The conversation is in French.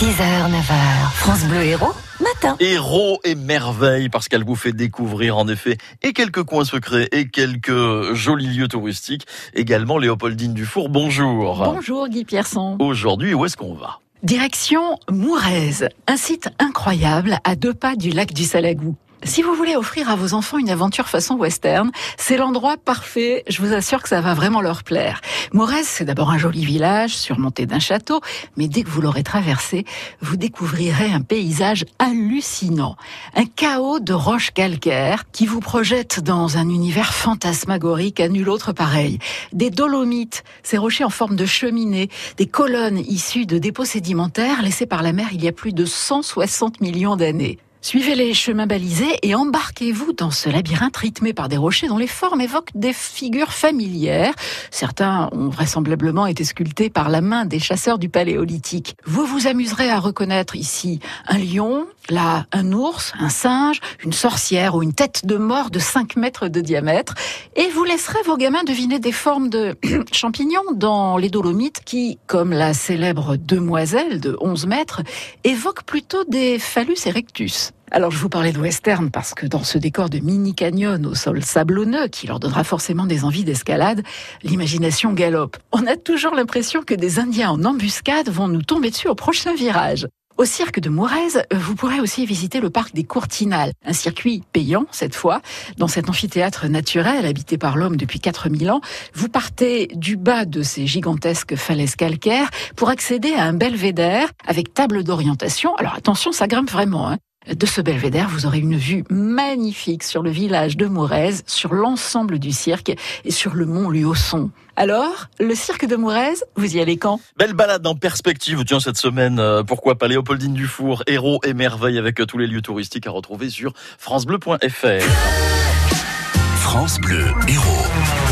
6h, 9h, France Bleu Héros, matin. Héros et merveilles parce qu'elle vous fait découvrir en effet et quelques coins secrets et quelques jolis lieux touristiques. Également Léopoldine Dufour, bonjour. Bonjour Guy Pierson. Aujourd'hui, où est-ce qu'on va? Direction Mourez, un site incroyable à deux pas du lac du Salagou. Si vous voulez offrir à vos enfants une aventure façon western, c'est l'endroit parfait. Je vous assure que ça va vraiment leur plaire. Morez, c'est d'abord un joli village surmonté d'un château, mais dès que vous l'aurez traversé, vous découvrirez un paysage hallucinant. Un chaos de roches calcaires qui vous projette dans un univers fantasmagorique à nul autre pareil. Des dolomites, ces rochers en forme de cheminée, des colonnes issues de dépôts sédimentaires laissés par la mer il y a plus de 160 millions d'années. Suivez les chemins balisés et embarquez-vous dans ce labyrinthe rythmé par des rochers dont les formes évoquent des figures familières. Certains ont vraisemblablement été sculptés par la main des chasseurs du paléolithique. Vous vous amuserez à reconnaître ici un lion, là un ours, un singe, une sorcière ou une tête de mort de 5 mètres de diamètre et vous laisserez vos gamins deviner des formes de champignons dans les dolomites qui, comme la célèbre demoiselle de 11 mètres, évoquent plutôt des phallus erectus. Alors je vous parlais de western parce que dans ce décor de mini canyon au sol sablonneux qui leur donnera forcément des envies d'escalade, l'imagination galope. On a toujours l'impression que des Indiens en embuscade vont nous tomber dessus au prochain virage. Au cirque de Mourez, vous pourrez aussi visiter le parc des Courtinales, un circuit payant cette fois. Dans cet amphithéâtre naturel habité par l'homme depuis 4000 ans, vous partez du bas de ces gigantesques falaises calcaires pour accéder à un belvédère avec table d'orientation. Alors attention, ça grimpe vraiment. Hein. De ce belvédère, vous aurez une vue magnifique sur le village de Mourez, sur l'ensemble du cirque et sur le mont Luosson. Alors, le cirque de Mourez, vous y allez quand? Belle balade en perspective, tiens, cette semaine, euh, pourquoi pas Léopoldine Dufour, héros et merveilles avec euh, tous les lieux touristiques à retrouver sur francebleu.fr. France Bleu, héros.